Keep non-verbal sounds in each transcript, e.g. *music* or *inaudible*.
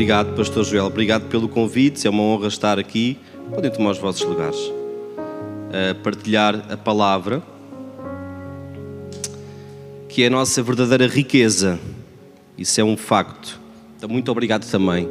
Obrigado, Pastor Joel. Obrigado pelo convite. É uma honra estar aqui. Podem tomar os vossos lugares. Uh, partilhar a palavra, que é a nossa verdadeira riqueza. Isso é um facto. Então, muito obrigado também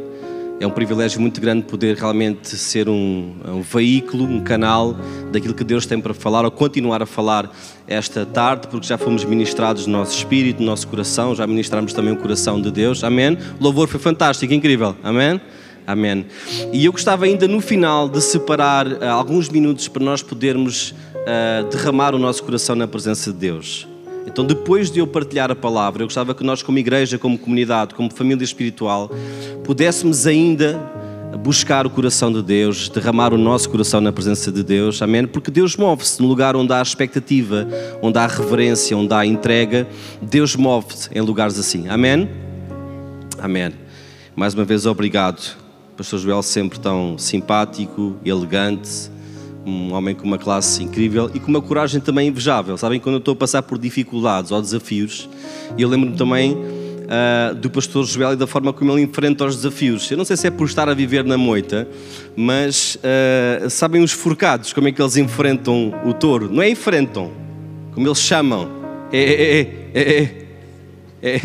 é um privilégio muito grande poder realmente ser um, um, veículo, um canal daquilo que Deus tem para falar ou continuar a falar esta tarde, porque já fomos ministrados no nosso espírito, no nosso coração, já ministramos também o coração de Deus. Amém? O louvor foi fantástico, incrível. Amém? Amém. E eu gostava ainda no final de separar uh, alguns minutos para nós podermos uh, derramar o nosso coração na presença de Deus. Então, depois de eu partilhar a palavra, eu gostava que nós, como igreja, como comunidade, como família espiritual, pudéssemos ainda buscar o coração de Deus, derramar o nosso coração na presença de Deus, amém? Porque Deus move-se no lugar onde há expectativa, onde há reverência, onde há entrega, Deus move-se em lugares assim, amém? Amém. Mais uma vez, obrigado. Pastor Joel, sempre tão simpático, elegante um homem com uma classe incrível e com uma coragem também invejável. Sabem, quando eu estou a passar por dificuldades ou desafios, eu lembro-me também uh, do pastor Joel e da forma como ele enfrenta os desafios. Eu não sei se é por estar a viver na moita, mas uh, sabem os forcados, como é que eles enfrentam o touro? Não é enfrentam, como eles chamam. É, é, é, é, é. é.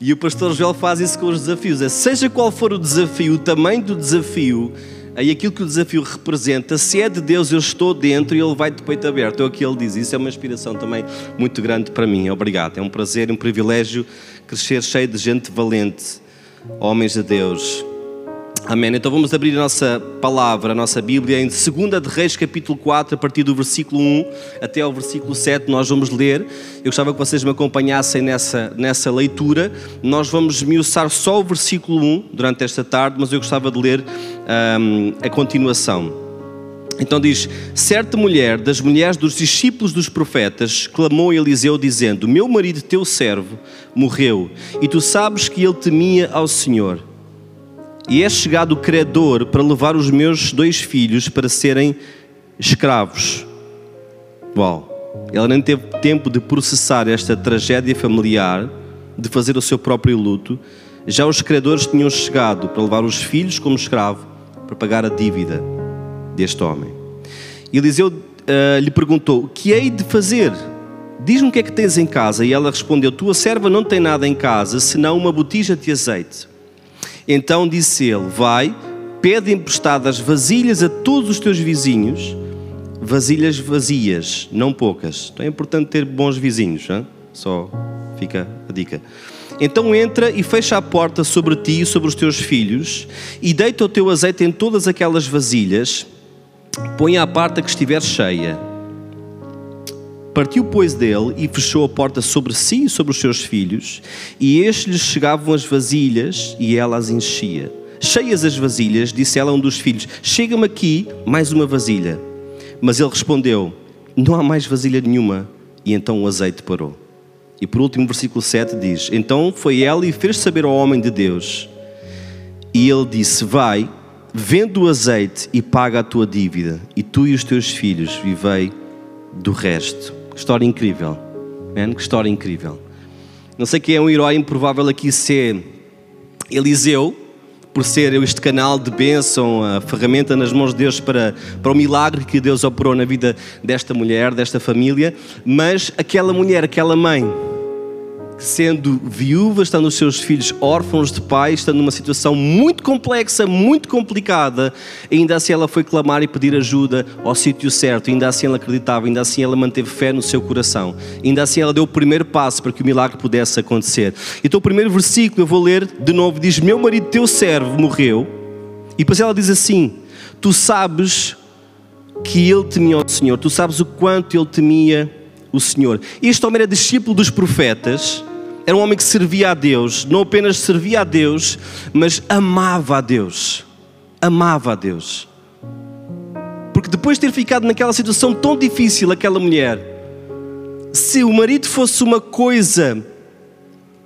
E o pastor Joel faz isso com os desafios. É, seja qual for o desafio, o tamanho do desafio, aí aquilo que o desafio representa, se é de Deus, eu estou dentro e Ele vai de peito aberto. É o que Ele diz. Isso é uma inspiração também muito grande para mim. Obrigado. É um prazer e um privilégio crescer cheio de gente valente, homens de Deus. Amém. Então vamos abrir a nossa palavra, a nossa Bíblia, em 2 de Reis, capítulo 4, a partir do versículo 1 até ao versículo 7, nós vamos ler. Eu gostava que vocês me acompanhassem nessa, nessa leitura. Nós vamos esmiuçar só o versículo 1 durante esta tarde, mas eu gostava de ler um, a continuação. Então diz: Certa mulher das mulheres dos discípulos dos profetas clamou a Eliseu, dizendo: Meu marido, teu servo, morreu, e tu sabes que ele temia ao Senhor e é chegado o credor para levar os meus dois filhos para serem escravos. Uau! Ela nem teve tempo de processar esta tragédia familiar, de fazer o seu próprio luto. Já os credores tinham chegado para levar os filhos como escravo para pagar a dívida deste homem. Eliseu uh, lhe perguntou: O que hei de fazer? Diz-me o que é que tens em casa. E ela respondeu: Tua serva não tem nada em casa senão uma botija de azeite. Então disse ele: Vai, pede emprestadas vasilhas a todos os teus vizinhos, vasilhas vazias, não poucas. Então é importante ter bons vizinhos, hein? só fica a dica. Então entra e fecha a porta sobre ti e sobre os teus filhos, e deita o teu azeite em todas aquelas vasilhas, põe à parte que estiver cheia. Partiu, pois, dele e fechou a porta sobre si e sobre os seus filhos, e estes lhes chegavam as vasilhas e ela as enchia. Cheias as vasilhas, disse ela a um dos filhos: Chega-me aqui mais uma vasilha. Mas ele respondeu: Não há mais vasilha nenhuma. E então o azeite parou. E por último, versículo 7 diz: Então foi ela e fez saber ao homem de Deus. E ele disse: Vai, vende o azeite e paga a tua dívida, e tu e os teus filhos vivei do resto. História incrível. Man, que história incrível. Não sei quem é um herói improvável aqui ser Eliseu, por ser este canal de bênção, a ferramenta nas mãos de Deus para, para o milagre que Deus operou na vida desta mulher, desta família, mas aquela mulher, aquela mãe, sendo viúva, estando os seus filhos órfãos de pai, estando numa situação muito complexa, muito complicada, ainda assim ela foi clamar e pedir ajuda ao sítio certo, ainda assim ela acreditava, ainda assim ela manteve fé no seu coração, ainda assim ela deu o primeiro passo para que o milagre pudesse acontecer. Então o primeiro versículo eu vou ler de novo, diz, meu marido teu servo morreu, e depois ela diz assim, tu sabes que ele temia o Senhor, tu sabes o quanto ele temia o Senhor. Este homem era discípulo dos profetas, era um homem que servia a Deus, não apenas servia a Deus, mas amava a Deus. Amava a Deus. Porque depois de ter ficado naquela situação tão difícil, aquela mulher, se o marido fosse uma coisa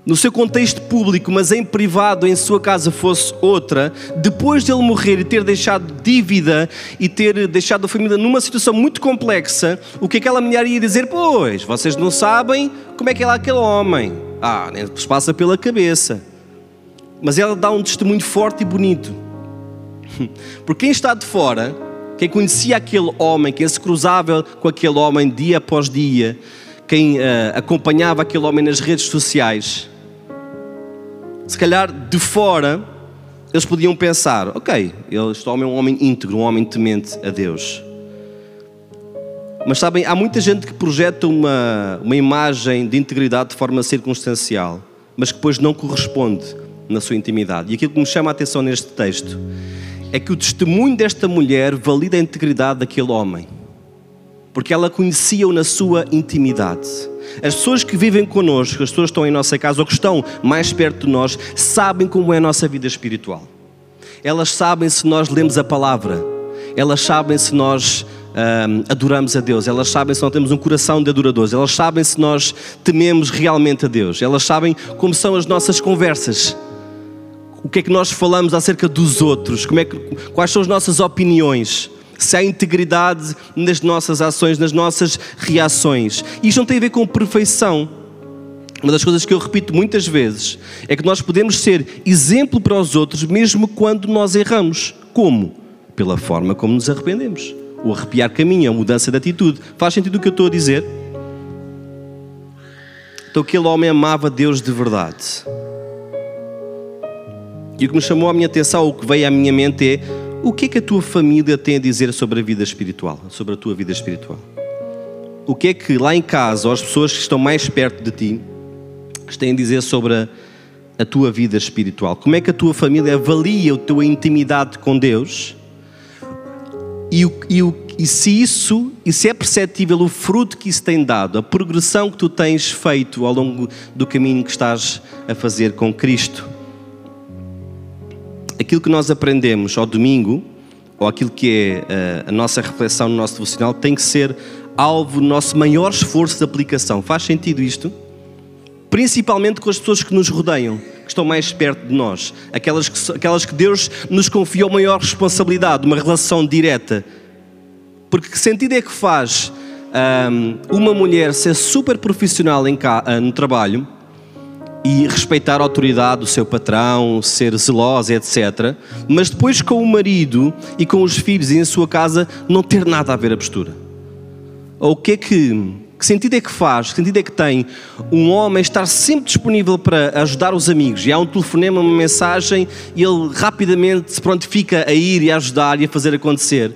no seu contexto público, mas em privado, em sua casa, fosse outra, depois de ele morrer e ter deixado dívida e ter deixado a família numa situação muito complexa, o que aquela mulher ia dizer? Pois, vocês não sabem como é que é lá aquele homem. Ah, nem vos passa pela cabeça. Mas ela dá um testemunho forte e bonito. *laughs* Porque quem está de fora, quem conhecia aquele homem, quem se cruzava com aquele homem dia após dia, quem uh, acompanhava aquele homem nas redes sociais, se calhar de fora eles podiam pensar: ok, este homem é um homem íntegro, um homem temente a Deus. Mas sabem, há muita gente que projeta uma, uma imagem de integridade de forma circunstancial, mas que depois não corresponde na sua intimidade. E aquilo que me chama a atenção neste texto é que o testemunho desta mulher valida a integridade daquele homem, porque ela conhecia-o na sua intimidade. As pessoas que vivem connosco, as pessoas que estão em nossa casa ou que estão mais perto de nós, sabem como é a nossa vida espiritual. Elas sabem se nós lemos a palavra, elas sabem se nós um, adoramos a Deus, elas sabem se nós temos um coração de adoradores, elas sabem se nós tememos realmente a Deus, elas sabem como são as nossas conversas, o que é que nós falamos acerca dos outros, como é que, quais são as nossas opiniões, se há integridade nas nossas ações, nas nossas reações. Isto não tem a ver com perfeição. Uma das coisas que eu repito muitas vezes é que nós podemos ser exemplo para os outros mesmo quando nós erramos. Como? Pela forma como nos arrependemos o arrepiar caminho, a mudança de atitude. Faz sentido o que eu estou a dizer? Então aquele homem amava Deus de verdade. E o que me chamou a minha atenção, o que veio à minha mente é o que é que a tua família tem a dizer sobre a vida espiritual, sobre a tua vida espiritual? O que é que lá em casa, ou as pessoas que estão mais perto de ti, têm a dizer sobre a, a tua vida espiritual? Como é que a tua família avalia a tua intimidade com Deus? E, o, e, o, e se isso, e se é perceptível o fruto que isso tem dado, a progressão que tu tens feito ao longo do caminho que estás a fazer com Cristo. Aquilo que nós aprendemos ao domingo, ou aquilo que é a, eh, a nossa reflexão no nosso devocional, tem que ser alvo do nosso maior esforço de aplicação. Faz sentido isto? Principalmente com as pessoas que nos rodeiam que estão mais perto de nós, aquelas que, aquelas que Deus nos confiou maior responsabilidade, uma relação direta. Porque que sentido é que faz um, uma mulher ser super profissional em, ah, no trabalho e respeitar a autoridade do seu patrão, ser zelosa, etc., mas depois com o marido e com os filhos e em sua casa não ter nada a ver a postura? Ou o que é que que sentido é que faz, que sentido é que tem um homem estar sempre disponível para ajudar os amigos? E há um telefonema, uma mensagem, e ele rapidamente se prontifica a ir e a ajudar e a fazer acontecer.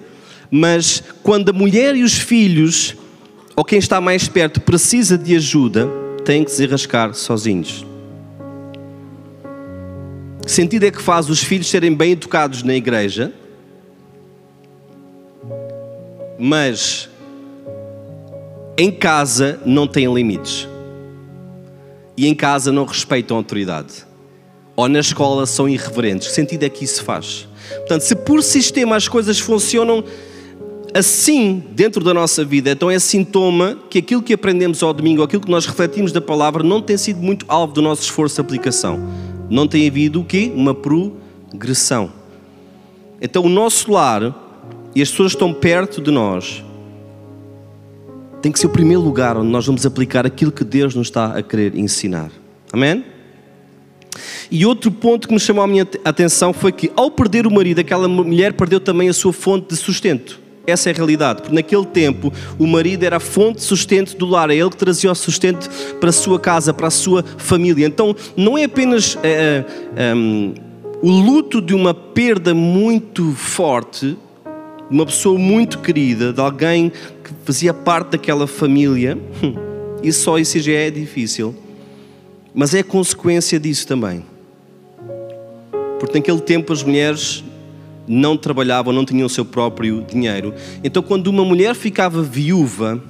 Mas quando a mulher e os filhos, ou quem está mais perto, precisa de ajuda, tem que se rascar sozinhos. Que sentido é que faz os filhos serem bem educados na igreja, mas em casa não têm limites. E em casa não respeitam a autoridade. Ou na escola são irreverentes. Que sentido é que isso faz? Portanto, se por sistema as coisas funcionam assim dentro da nossa vida, então é sintoma que aquilo que aprendemos ao domingo, aquilo que nós refletimos da palavra, não tem sido muito alvo do nosso esforço de aplicação. Não tem havido o quê? Uma progressão. Então o nosso lar e as pessoas estão perto de nós tem que ser o primeiro lugar onde nós vamos aplicar aquilo que Deus nos está a querer ensinar. Amém? E outro ponto que me chamou a minha atenção foi que, ao perder o marido, aquela mulher perdeu também a sua fonte de sustento. Essa é a realidade, porque naquele tempo o marido era a fonte de sustento do lar, é ele que trazia o sustento para a sua casa, para a sua família. Então não é apenas é, é, um, o luto de uma perda muito forte, de uma pessoa muito querida, de alguém que fazia parte daquela família, e só isso já é difícil, mas é consequência disso também. Porque naquele tempo as mulheres não trabalhavam, não tinham o seu próprio dinheiro. Então, quando uma mulher ficava viúva,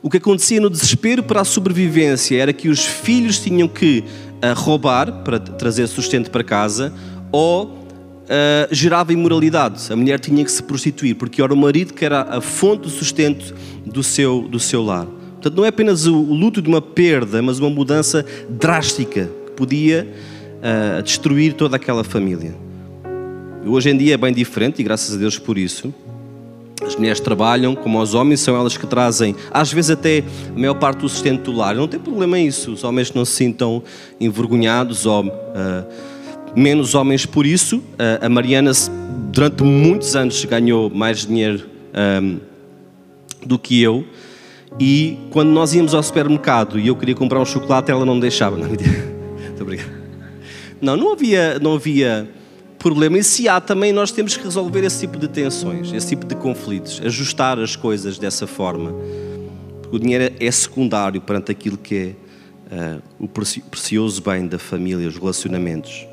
o que acontecia no desespero para a sobrevivência era que os filhos tinham que uh, roubar para trazer sustento para casa ou uh, gerava imoralidade. A mulher tinha que se prostituir, porque era o marido que era a fonte do sustento do seu, do seu lar. Portanto, não é apenas o luto de uma perda, mas uma mudança drástica que podia uh, destruir toda aquela família. Hoje em dia é bem diferente e graças a Deus por isso. As mulheres trabalham como os homens, são elas que trazem, às vezes até a maior parte do sustento do lar. Não tem problema isso. Os homens não se sintam envergonhados ou uh, menos homens por isso. A Mariana, durante muitos anos, ganhou mais dinheiro um, do que eu. E quando nós íamos ao supermercado e eu queria comprar um chocolate, ela não me deixava. Não. *laughs* Não, não havia, não havia problema. E se há, também nós temos que resolver esse tipo de tensões, esse tipo de conflitos, ajustar as coisas dessa forma. Porque o dinheiro é secundário perante aquilo que é uh, o precioso bem da família, os relacionamentos.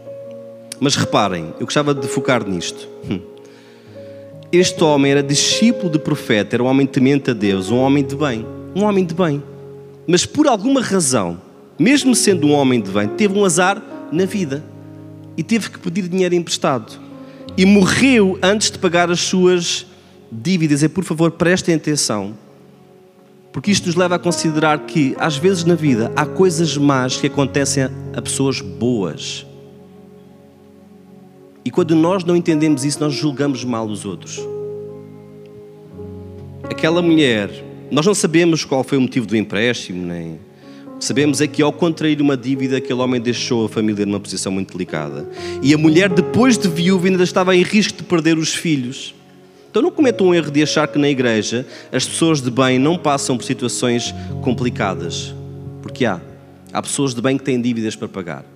Mas reparem, eu gostava de focar nisto. Hum. Este homem era discípulo de profeta, era um homem temente a Deus, um homem de bem. Um homem de bem. Mas por alguma razão, mesmo sendo um homem de bem, teve um azar na vida e teve que pedir dinheiro emprestado. E morreu antes de pagar as suas dívidas. E por favor, prestem atenção, porque isto nos leva a considerar que, às vezes na vida, há coisas más que acontecem a pessoas boas. E quando nós não entendemos isso, nós julgamos mal os outros. Aquela mulher, nós não sabemos qual foi o motivo do empréstimo, nem sabemos é que ao contrair uma dívida, aquele homem deixou a família numa posição muito delicada. E a mulher, depois de viúva, ainda estava em risco de perder os filhos. Então não cometam um erro de achar que na igreja as pessoas de bem não passam por situações complicadas. Porque há. Há pessoas de bem que têm dívidas para pagar.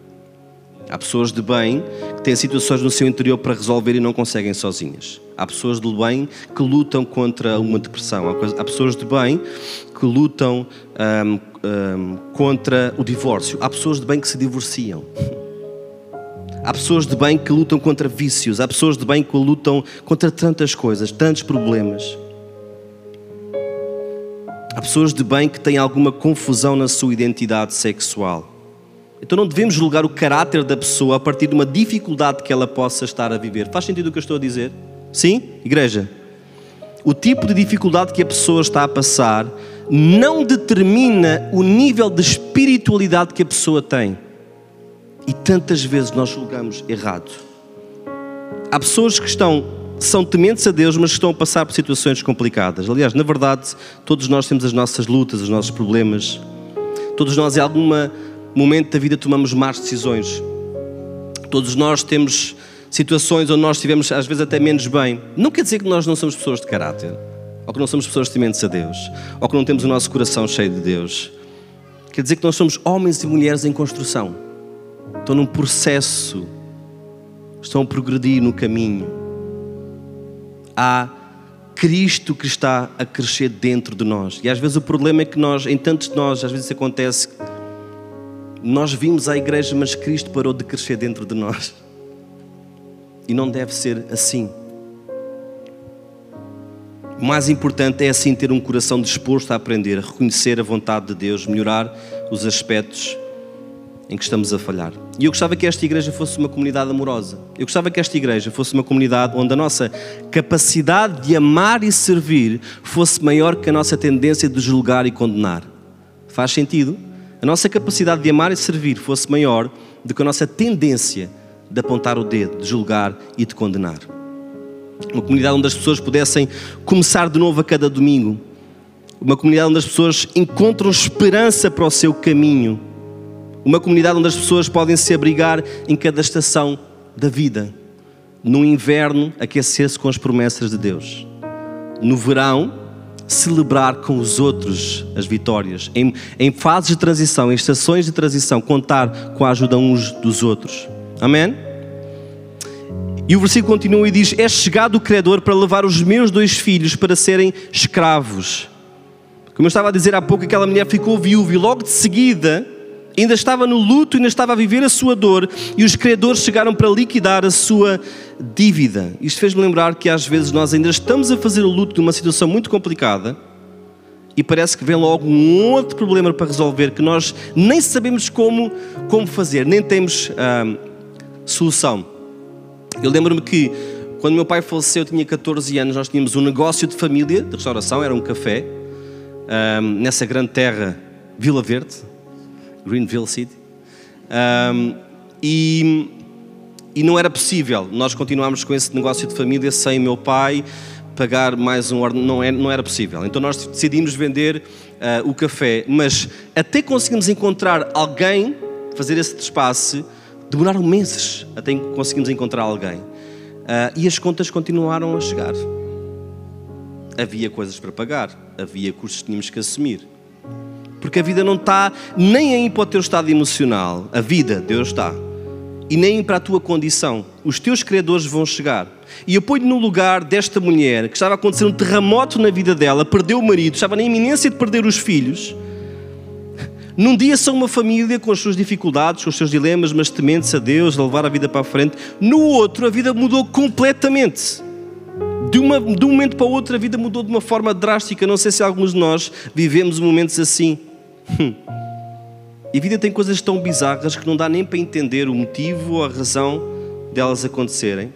Há pessoas de bem que têm situações no seu interior para resolver e não conseguem sozinhas. Há pessoas de bem que lutam contra uma depressão. Há pessoas de bem que lutam um, um, contra o divórcio. Há pessoas de bem que se divorciam. Há pessoas de bem que lutam contra vícios. Há pessoas de bem que lutam contra tantas coisas, tantos problemas. Há pessoas de bem que têm alguma confusão na sua identidade sexual. Então não devemos julgar o caráter da pessoa a partir de uma dificuldade que ela possa estar a viver. Faz sentido o que eu estou a dizer? Sim, igreja? O tipo de dificuldade que a pessoa está a passar não determina o nível de espiritualidade que a pessoa tem. E tantas vezes nós julgamos errado. Há pessoas que estão são tementes a Deus, mas estão a passar por situações complicadas. Aliás, na verdade, todos nós temos as nossas lutas, os nossos problemas. Todos nós, em algum momento da vida, tomamos más decisões. Todos nós temos situações onde nós estivemos, às vezes, até menos bem. Não quer dizer que nós não somos pessoas de caráter ou que não somos pessoas tementes a Deus, ou que não temos o nosso coração cheio de Deus. Quer dizer que nós somos homens e mulheres em construção. Estão num processo, estão a progredir no caminho. Há Cristo que está a crescer dentro de nós. E às vezes o problema é que nós, em tantos de nós, às vezes isso acontece, nós vimos a igreja, mas Cristo parou de crescer dentro de nós. E não deve ser assim. O mais importante é assim ter um coração disposto a aprender, a reconhecer a vontade de Deus, melhorar os aspectos em que estamos a falhar. E eu gostava que esta igreja fosse uma comunidade amorosa. Eu gostava que esta igreja fosse uma comunidade onde a nossa capacidade de amar e servir fosse maior que a nossa tendência de julgar e condenar. Faz sentido? A nossa capacidade de amar e servir fosse maior do que a nossa tendência de apontar o dedo, de julgar e de condenar. Uma comunidade onde as pessoas pudessem começar de novo a cada domingo. Uma comunidade onde as pessoas encontram esperança para o seu caminho. Uma comunidade onde as pessoas podem se abrigar em cada estação da vida. No inverno, aquecer-se com as promessas de Deus. No verão, celebrar com os outros as vitórias. Em, em fases de transição, em estações de transição, contar com a ajuda uns dos outros. Amém? E o versículo continua e diz: É chegado o Criador para levar os meus dois filhos para serem escravos. Como eu estava a dizer há pouco, aquela mulher ficou viúva e logo de seguida ainda estava no luto, ainda estava a viver a sua dor e os credores chegaram para liquidar a sua dívida. Isto fez-me lembrar que às vezes nós ainda estamos a fazer o luto de uma situação muito complicada e parece que vem logo um outro problema para resolver que nós nem sabemos como, como fazer, nem temos ah, solução. Eu lembro-me que quando meu pai faleceu, eu tinha 14 anos, nós tínhamos um negócio de família, de restauração, era um café, um, nessa grande terra, Vila Verde, Greenville City. Um, e, e não era possível nós continuarmos com esse negócio de família sem meu pai pagar mais um não era, não era possível. Então nós decidimos vender uh, o café, mas até conseguimos encontrar alguém fazer esse espaço Demoraram meses até conseguirmos encontrar alguém. Uh, e as contas continuaram a chegar. Havia coisas para pagar, havia custos que tínhamos que assumir. Porque a vida não está nem aí para o teu estado emocional. A vida, Deus está. E nem para a tua condição. Os teus credores vão chegar. E eu ponho no lugar desta mulher que estava a acontecer um terremoto na vida dela, perdeu o marido, estava na iminência de perder os filhos. Num dia são uma família com as suas dificuldades, com os seus dilemas, mas tementes a Deus, a levar a vida para a frente. No outro, a vida mudou completamente. De, uma, de um momento para o outro, a vida mudou de uma forma drástica. Não sei se alguns de nós vivemos momentos assim. Hum. E a vida tem coisas tão bizarras que não dá nem para entender o motivo ou a razão delas acontecerem.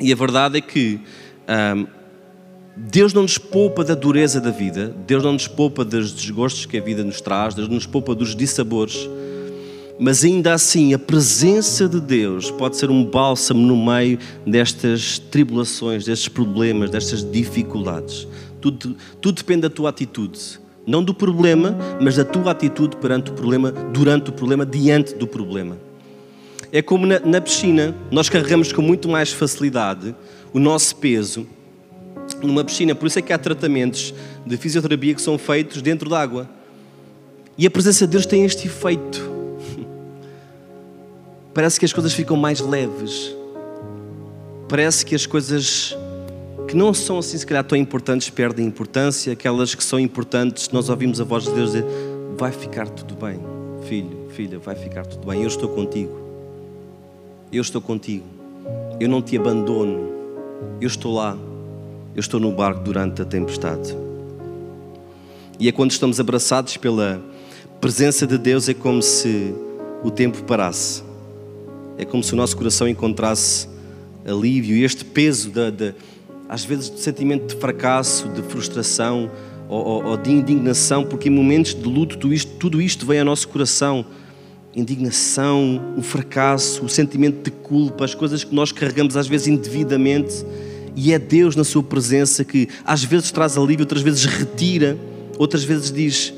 E a verdade é que hum, Deus não nos poupa da dureza da vida, Deus não nos poupa dos desgostos que a vida nos traz, Deus não nos poupa dos dissabores, mas ainda assim a presença de Deus pode ser um bálsamo no meio destas tribulações, destes problemas, destas dificuldades. Tudo, tudo depende da tua atitude. Não do problema, mas da tua atitude perante o problema, durante o problema, diante do problema. É como na, na piscina, nós carregamos com muito mais facilidade o nosso peso numa piscina. Por isso é que há tratamentos de fisioterapia que são feitos dentro d'água. E a presença de Deus tem este efeito. *laughs* Parece que as coisas ficam mais leves. Parece que as coisas que não são assim, se calhar, tão importantes perdem importância. Aquelas que são importantes, nós ouvimos a voz de Deus dizer: Vai ficar tudo bem, filho, filha, vai ficar tudo bem. Eu estou contigo. Eu estou contigo. Eu não te abandono. Eu estou lá eu estou no barco durante a tempestade. E é quando estamos abraçados pela presença de Deus, é como se o tempo parasse. É como se o nosso coração encontrasse alívio e este peso, de, de, às vezes, de sentimento de fracasso, de frustração ou, ou, ou, de indignação, porque em momentos de luto tudo isto, tudo isto vem ao nosso coração. Indignação, o fracasso, o sentimento de culpa, as coisas que nós carregamos às vezes indevidamente e é Deus na Sua presença que às vezes traz alívio, outras vezes retira, outras vezes diz: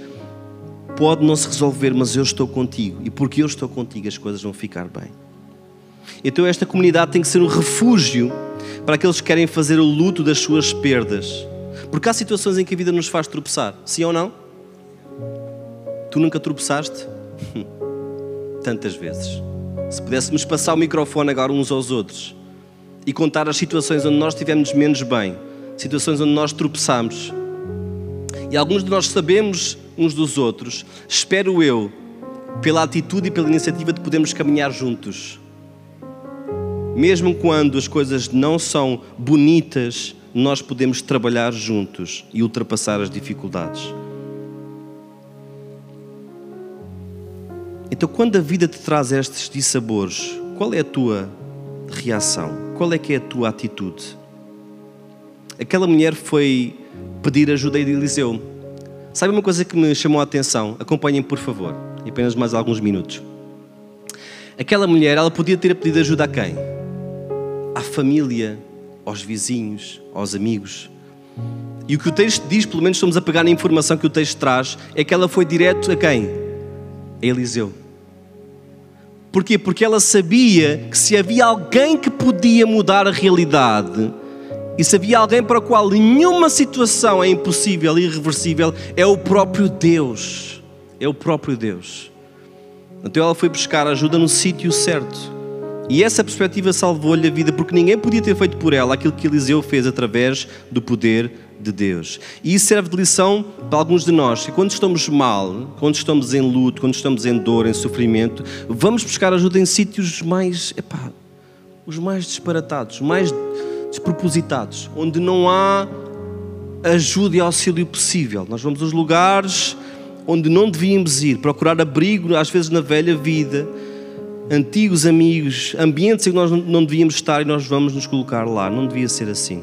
pode não se resolver, mas eu estou contigo. E porque eu estou contigo, as coisas vão ficar bem. Então, esta comunidade tem que ser um refúgio para aqueles que querem fazer o luto das suas perdas. Porque há situações em que a vida nos faz tropeçar, sim ou não? Tu nunca tropeçaste? *laughs* Tantas vezes. Se pudéssemos passar o microfone agora uns aos outros e contar as situações onde nós estivemos menos bem, situações onde nós tropeçamos. E alguns de nós sabemos uns dos outros, espero eu, pela atitude e pela iniciativa de podermos caminhar juntos. Mesmo quando as coisas não são bonitas, nós podemos trabalhar juntos e ultrapassar as dificuldades. Então, quando a vida te traz estes dissabores, qual é a tua reação? Qual é que é a tua atitude? Aquela mulher foi pedir ajuda a Eliseu. Sabe uma coisa que me chamou a atenção? Acompanhem, por favor, apenas mais alguns minutos. Aquela mulher, ela podia ter pedido ajuda a quem? Família, aos vizinhos, aos amigos. E o que o texto diz, pelo menos estamos a pegar na informação que o texto traz, é que ela foi direto a quem? A Eliseu. Porquê? Porque ela sabia que se havia alguém que podia mudar a realidade, e se havia alguém para o qual nenhuma situação é impossível e irreversível, é o próprio Deus. É o próprio Deus. Então ela foi buscar ajuda no sítio certo. E essa perspectiva salvou-lhe a vida, porque ninguém podia ter feito por ela aquilo que Eliseu fez através do poder de Deus. E isso serve de lição para alguns de nós, que quando estamos mal, quando estamos em luto, quando estamos em dor, em sofrimento, vamos buscar ajuda em sítios mais, epá, os mais disparatados, mais despropositados, onde não há ajuda e auxílio possível. Nós vamos aos lugares onde não devíamos ir, procurar abrigo, às vezes na velha vida, antigos amigos, ambientes em que nós não devíamos estar e nós vamos nos colocar lá. Não devia ser assim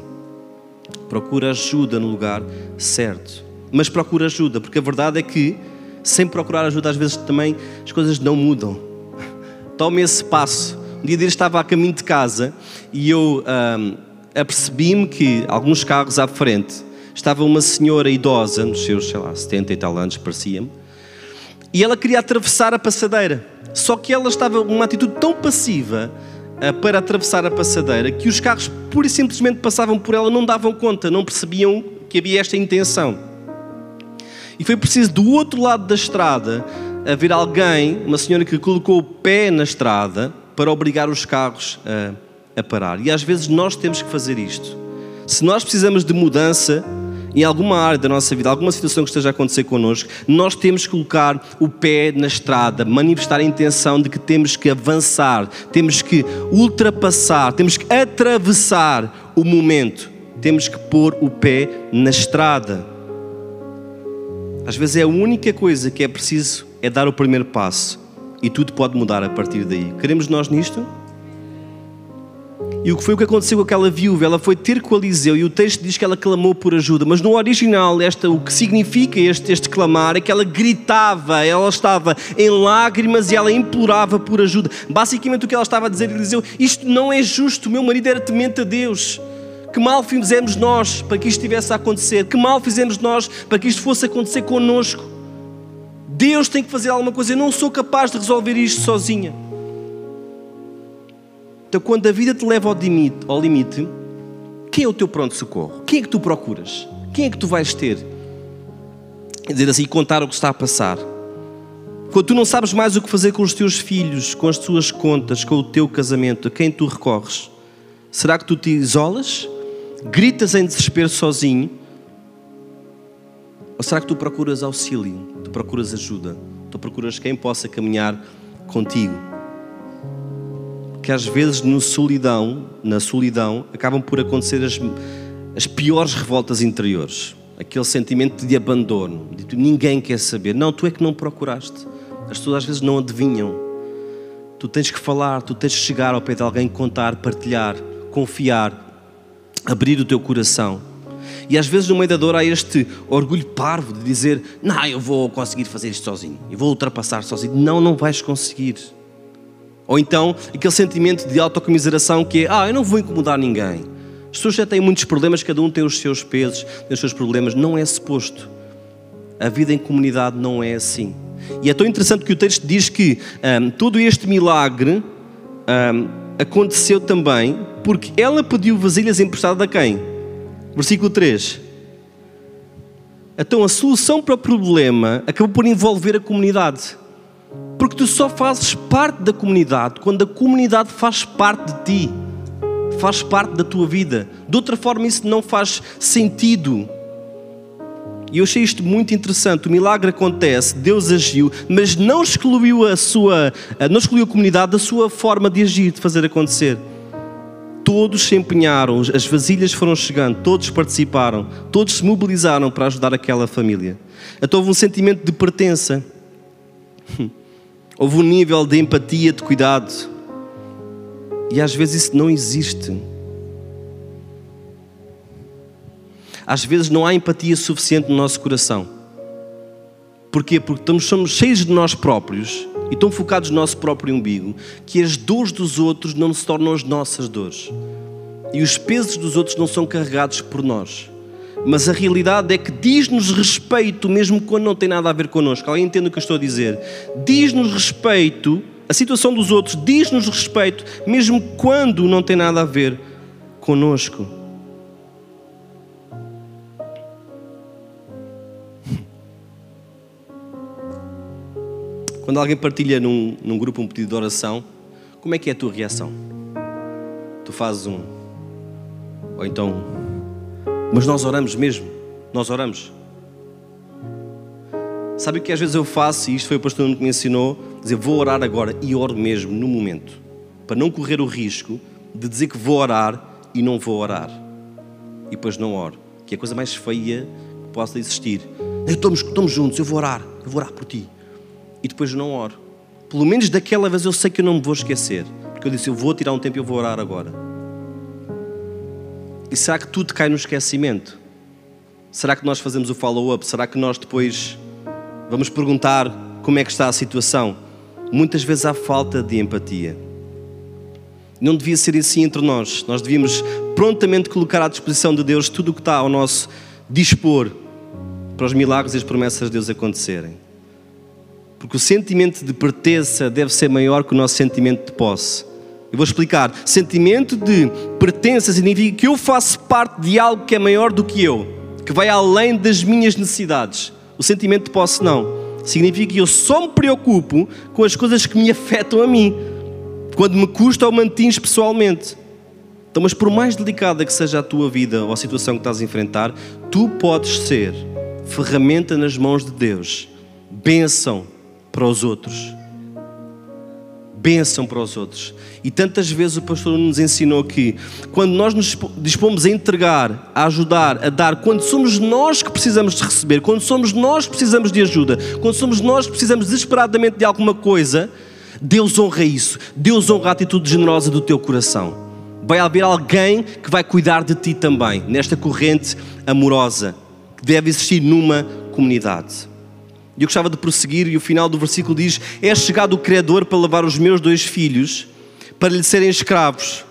procura ajuda no lugar certo. Mas procura ajuda, porque a verdade é que, sem procurar ajuda, às vezes também as coisas não mudam. *laughs* Tome esse passo. Um dia dele estava a caminho de casa e eu um, apercebi-me que alguns carros à frente estava uma senhora idosa, nos seus, sei lá, 70 e tal anos, parecia-me, E ela queria atravessar a passadeira. Só que ela estava numa atitude tão passiva uh, para atravessar a passadeira que os carros pura e simplesmente passavam por ela, não davam conta, não percebiam que havia esta intenção. E foi preciso do outro lado da estrada haver alguém, uma senhora que colocou o pé na estrada para obrigar os carros a, a parar. E às vezes nós temos que fazer isto. Se nós precisamos de mudança, em alguma área da nossa vida, alguma situação que esteja a acontecer connosco, nós temos que colocar o pé na estrada, manifestar a intenção de que temos que avançar, temos que ultrapassar, temos que atravessar o momento, temos que pôr o pé na estrada. Às vezes é a única coisa que é preciso é dar o primeiro passo e tudo pode mudar a partir daí. Queremos nós nisto? E o que foi o que aconteceu com aquela viúva? Ela foi ter com Eliseu e o texto diz que ela clamou por ajuda, mas no original, esta, o que significa este, este clamar é que ela gritava, ela estava em lágrimas e ela implorava por ajuda. Basicamente o que ela estava a dizer a Eliseu: Isto não é justo, meu marido era temente a Deus. Que mal fizemos nós para que isto estivesse a acontecer? Que mal fizemos nós para que isto fosse acontecer connosco? Deus tem que fazer alguma coisa, eu não sou capaz de resolver isto sozinha. Então, quando a vida te leva ao limite, ao limite, quem é o teu pronto-socorro? Quem é que tu procuras? Quem é que tu vais ter? Quer dizer assim, contar o que está a passar. Quando tu não sabes mais o que fazer com os teus filhos, com as tuas contas, com o teu casamento, a quem tu recorres? Será que tu te isolas? Gritas em desespero sozinho? Ou será que tu procuras auxílio? Tu procuras ajuda? Tu procuras quem possa caminhar contigo? Que às vezes no solidão, na solidão acabam por acontecer as, as piores revoltas interiores. Aquele sentimento de abandono, de que ninguém quer saber. Não, tu é que não procuraste. As pessoas às vezes não adivinham. Tu tens que falar, tu tens que chegar ao pé de alguém, contar, partilhar, confiar, abrir o teu coração. E às vezes no meio da dor há este orgulho parvo de dizer: Não, eu vou conseguir fazer isto sozinho, eu vou ultrapassar sozinho. Não, não vais conseguir. Ou então aquele sentimento de autocomiseração que é: ah, eu não vou incomodar ninguém. As pessoas já têm muitos problemas, cada um tem os seus pesos, tem os seus problemas. Não é suposto. A vida em comunidade não é assim. E é tão interessante que o texto diz que um, todo este milagre um, aconteceu também porque ela pediu vasilhas emprestadas a quem? Versículo 3. Então a solução para o problema acabou por envolver a comunidade. Porque tu só fazes parte da comunidade quando a comunidade faz parte de ti, faz parte da tua vida. De outra forma, isso não faz sentido. E eu achei isto muito interessante. O milagre acontece, Deus agiu, mas não excluiu a sua, não excluiu a comunidade da sua forma de agir, de fazer acontecer. Todos se empenharam, as vasilhas foram chegando, todos participaram, todos se mobilizaram para ajudar aquela família. Então houve um sentimento de pertença. *laughs* Houve um nível de empatia, de cuidado. E às vezes isso não existe. Às vezes não há empatia suficiente no nosso coração. Porquê? Porque estamos, somos cheios de nós próprios e tão focados no nosso próprio umbigo que as dores dos outros não se tornam as nossas dores. E os pesos dos outros não são carregados por nós. Mas a realidade é que diz-nos respeito, mesmo quando não tem nada a ver connosco. Alguém entende o que eu estou a dizer? Diz-nos respeito, a situação dos outros diz-nos respeito, mesmo quando não tem nada a ver connosco. Quando alguém partilha num, num grupo um pedido de oração, como é que é a tua reação? Tu fazes um. Ou então mas nós oramos mesmo. Nós oramos. Sabe o que às vezes eu faço, e isto foi o pastor que me ensinou, dizer vou orar agora e oro mesmo no momento, para não correr o risco de dizer que vou orar e não vou orar. E depois não oro, que é a coisa mais feia que possa existir. Estamos, estamos juntos, eu vou orar, eu vou orar por ti. E depois não oro. Pelo menos daquela vez eu sei que eu não me vou esquecer, porque eu disse eu vou tirar um tempo e eu vou orar agora. E será que tudo cai no esquecimento? Será que nós fazemos o follow-up? Será que nós depois vamos perguntar como é que está a situação? Muitas vezes há falta de empatia. Não devia ser assim entre nós. Nós devíamos prontamente colocar à disposição de Deus tudo o que está ao nosso dispor para os milagres e as promessas de Deus acontecerem. Porque o sentimento de pertença deve ser maior que o nosso sentimento de posse. Eu vou explicar. Sentimento de pertença significa que eu faço parte de algo que é maior do que eu, que vai além das minhas necessidades. O sentimento de posse não. Significa que eu só me preocupo com as coisas que me afetam a mim, quando me custa ou me atinge pessoalmente. Então, mas por mais delicada que seja a tua vida ou a situação que estás a enfrentar, tu podes ser ferramenta nas mãos de Deus, bênção para os outros. Bênção para os outros. E tantas vezes o pastor nos ensinou que quando nós nos dispomos a entregar, a ajudar, a dar, quando somos nós que precisamos de receber, quando somos nós que precisamos de ajuda, quando somos nós que precisamos desesperadamente de alguma coisa, Deus honra isso. Deus honra a atitude generosa do teu coração. Vai haver alguém que vai cuidar de ti também, nesta corrente amorosa que deve existir numa comunidade. E eu gostava de prosseguir, e o final do versículo diz: É chegado o Criador para levar os meus dois filhos para lhe serem escravos.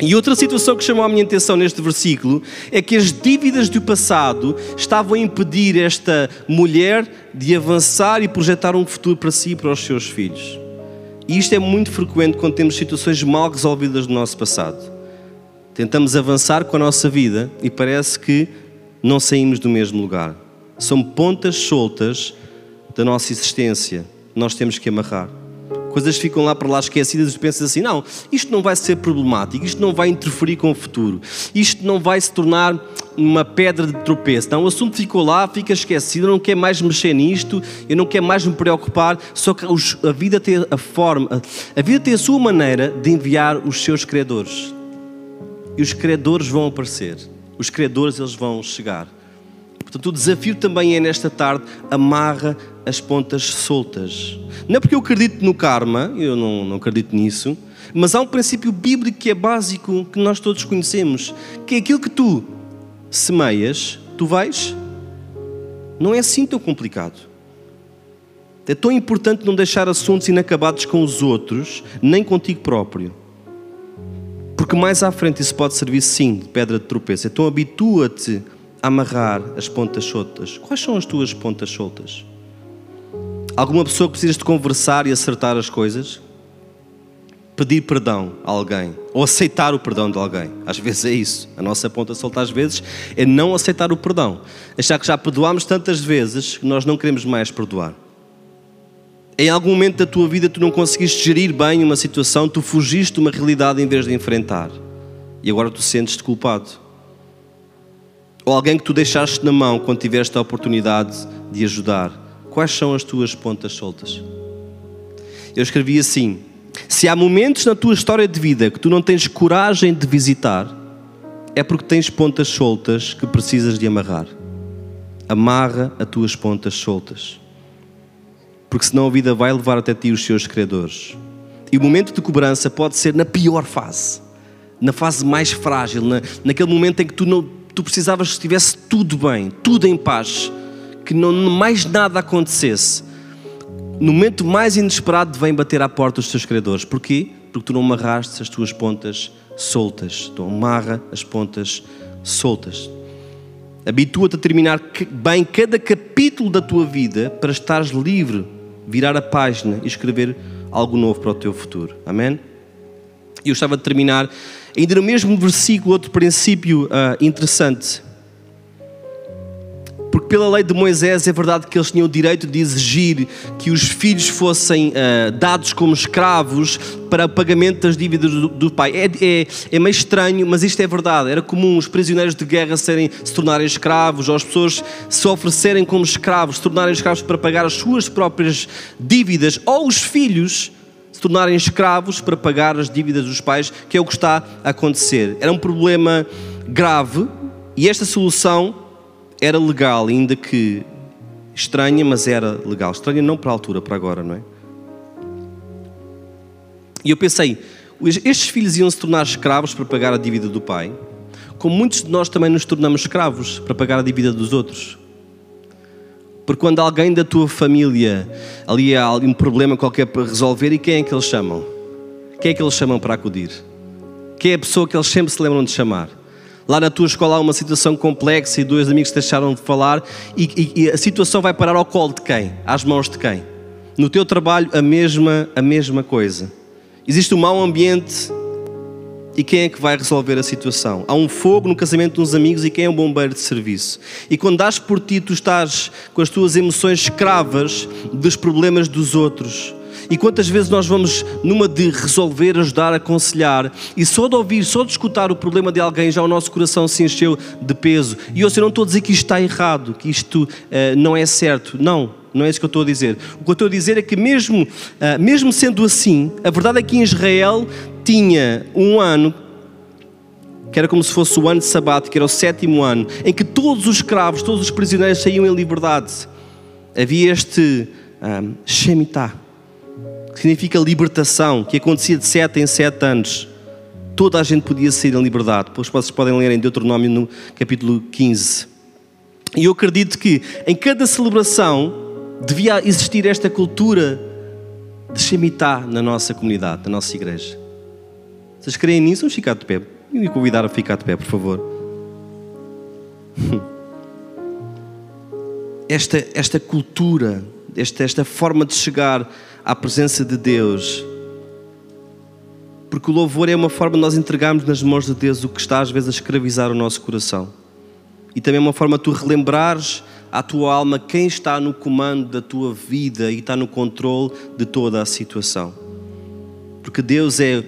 E outra situação que chamou a minha atenção neste versículo é que as dívidas do passado estavam a impedir esta mulher de avançar e projetar um futuro para si e para os seus filhos. E isto é muito frequente quando temos situações mal resolvidas no nosso passado. Tentamos avançar com a nossa vida e parece que não saímos do mesmo lugar são pontas soltas da nossa existência. Nós temos que amarrar. Coisas ficam lá para lá esquecidas e pensas assim: não, isto não vai ser problemático, isto não vai interferir com o futuro, isto não vai se tornar uma pedra de tropeço. Não, o assunto ficou lá, fica esquecido, eu não quero mais mexer nisto, eu não quero mais me preocupar. Só que a vida tem a forma, a vida tem a sua maneira de enviar os seus credores. E os credores vão aparecer, os credores eles vão chegar. Portanto, o desafio também é nesta tarde, amarra as pontas soltas. Não é porque eu acredito no karma, eu não, não acredito nisso, mas há um princípio bíblico que é básico, que nós todos conhecemos, que é aquilo que tu semeias, tu vais. Não é assim tão complicado. É tão importante não deixar assuntos inacabados com os outros, nem contigo próprio. Porque mais à frente isso pode servir sim de pedra de tropeço. Então habitua-te amarrar as pontas soltas. Quais são as tuas pontas soltas? Alguma pessoa que precisas de conversar e acertar as coisas? Pedir perdão a alguém ou aceitar o perdão de alguém. Às vezes é isso. A nossa ponta solta, às vezes, é não aceitar o perdão. Achar que já perdoámos tantas vezes que nós não queremos mais perdoar. Em algum momento da tua vida tu não conseguiste gerir bem uma situação, tu fugiste de uma realidade em vez de enfrentar. E agora tu sentes-te culpado. Ou alguém que tu deixaste na mão quando tiveste a oportunidade de ajudar. Quais são as tuas pontas soltas? Eu escrevi assim: se há momentos na tua história de vida que tu não tens coragem de visitar, é porque tens pontas soltas que precisas de amarrar. Amarra as tuas pontas soltas. Porque senão a vida vai levar até ti os seus credores. E o momento de cobrança pode ser na pior fase, na fase mais frágil, na, naquele momento em que tu não tu precisavas que estivesse tudo bem, tudo em paz, que não mais nada acontecesse. No momento mais inesperado vem bater à porta os teus credores. Porquê? Porque tu não amarraste as tuas pontas soltas. Tu amarra as pontas soltas. Habitua-te a terminar bem cada capítulo da tua vida para estares livre, virar a página e escrever algo novo para o teu futuro. Amém? E eu estava a terminar Ainda no mesmo versículo, outro princípio uh, interessante. Porque pela lei de Moisés é verdade que eles tinham o direito de exigir que os filhos fossem uh, dados como escravos para o pagamento das dívidas do, do pai. É, é, é, meio estranho, mas isto é verdade. Era comum os prisioneiros de guerra serem, se tornarem escravos, ou as pessoas se oferecerem como escravos, se tornarem escravos para pagar as suas próprias dívidas, ou os filhos tornarem escravos para pagar as dívidas dos pais, que é o que está a acontecer. Era um problema grave e esta solução era legal, ainda que estranha, mas era legal. Estranha não para a altura, para agora, não é? E eu pensei, estes filhos iam se tornar escravos para pagar a dívida do pai, como muitos de nós também nos tornamos escravos para pagar a dívida dos outros. Porque quando alguém da tua família ali há um problema qualquer para resolver, e quem é que eles chamam? Quem é que eles chamam para acudir? Quem é a pessoa que eles sempre se lembram de chamar? Lá na tua escola há uma situação complexa e dois amigos deixaram de falar e, e, e, a situação vai parar ao colo de quem? Às mãos de quem? No teu trabalho, a mesma, a mesma coisa. Existe um mau ambiente e quem é que vai resolver a situação? Há um fogo no casamento de uns amigos e quem é o bombeiro de serviço? E quando dás por ti, tu estás com as tuas emoções escravas dos problemas dos outros. E quantas vezes nós vamos numa de resolver, ajudar, aconselhar, e só de ouvir, só de escutar o problema de alguém, já o nosso coração se encheu de peso. E eu, eu não estou a dizer que isto está errado, que isto uh, não é certo. Não, não é isso que eu estou a dizer. O que eu estou a dizer é que, mesmo, uh, mesmo sendo assim, a verdade é que em Israel tinha um ano que era como se fosse o ano de sabato, que era o sétimo ano, em que todos os escravos, todos os prisioneiros saíam em liberdade. Havia este um, Shemitah, que significa libertação, que acontecia de sete em sete anos. Toda a gente podia sair em liberdade. Depois vocês podem ler em Deuteronômio no capítulo 15. E eu acredito que em cada celebração devia existir esta cultura de Shemitah na nossa comunidade, na nossa igreja. Vocês creem nisso? Vamos ficar de pé. E me convidar a ficar de pé, por favor. *laughs* Esta, esta cultura, esta, esta forma de chegar à presença de Deus. Porque o louvor é uma forma de nós entregarmos nas mãos de Deus o que está às vezes a escravizar o nosso coração. E também é uma forma de tu relembrares à tua alma quem está no comando da tua vida e está no controle de toda a situação. Porque Deus é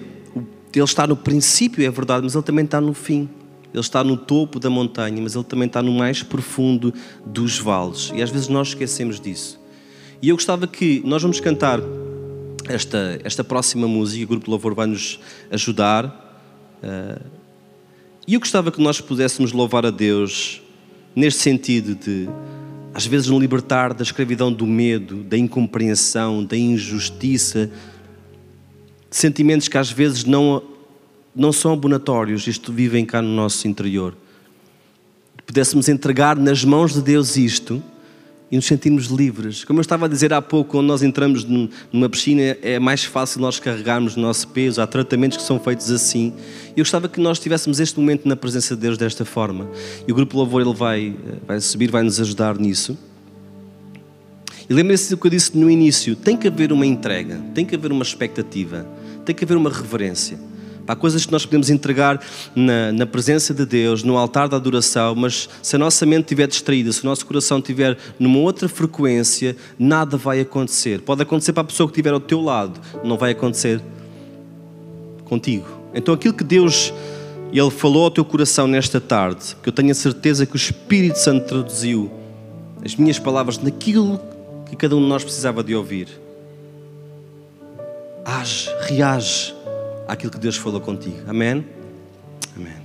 ele está no princípio, é verdade, mas ele também está no fim. Ele está no topo da montanha, mas ele também está no mais profundo dos vales. E às vezes nós esquecemos disso. E eu gostava que nós vamos cantar esta, esta próxima música, o grupo de louvor vai nos ajudar. Uh, e eu gostava que nós pudéssemos louvar a Deus neste sentido de, às vezes, nos libertar da escravidão do medo, da incompreensão, da injustiça, sentimentos que às vezes não, não são abonatórios, isto vivem cá no nosso interior. Pudéssemos entregar nas mãos de Deus isto e nos sentirmos livres. Como eu estava a dizer há pouco, quando nós entramos numa piscina, é mais fácil nós carregarmos o nosso peso. Há tratamentos que são feitos assim. Eu gostava que nós tivéssemos este momento na presença de Deus desta forma. E o grupo Louvor ele vai, vai subir, vai nos ajudar nisso. E lembre-se do que eu disse no início: tem que haver uma entrega, tem que haver uma expectativa tem que haver uma reverência. Há coisas que nós podemos entregar na, na, presença de Deus, no altar da adoração, mas se a nossa mente estiver distraída, se o nosso coração estiver numa outra frequência, nada vai acontecer. Pode acontecer para a pessoa que estiver ao teu lado, não vai acontecer contigo. Então aquilo que Deus ele falou ao teu coração nesta tarde, que eu tenho a certeza que o Espírito Santo traduziu as minhas palavras naquilo que cada um de nós precisava de ouvir age, reage àquilo que Deus falou contigo. Amém? Amém.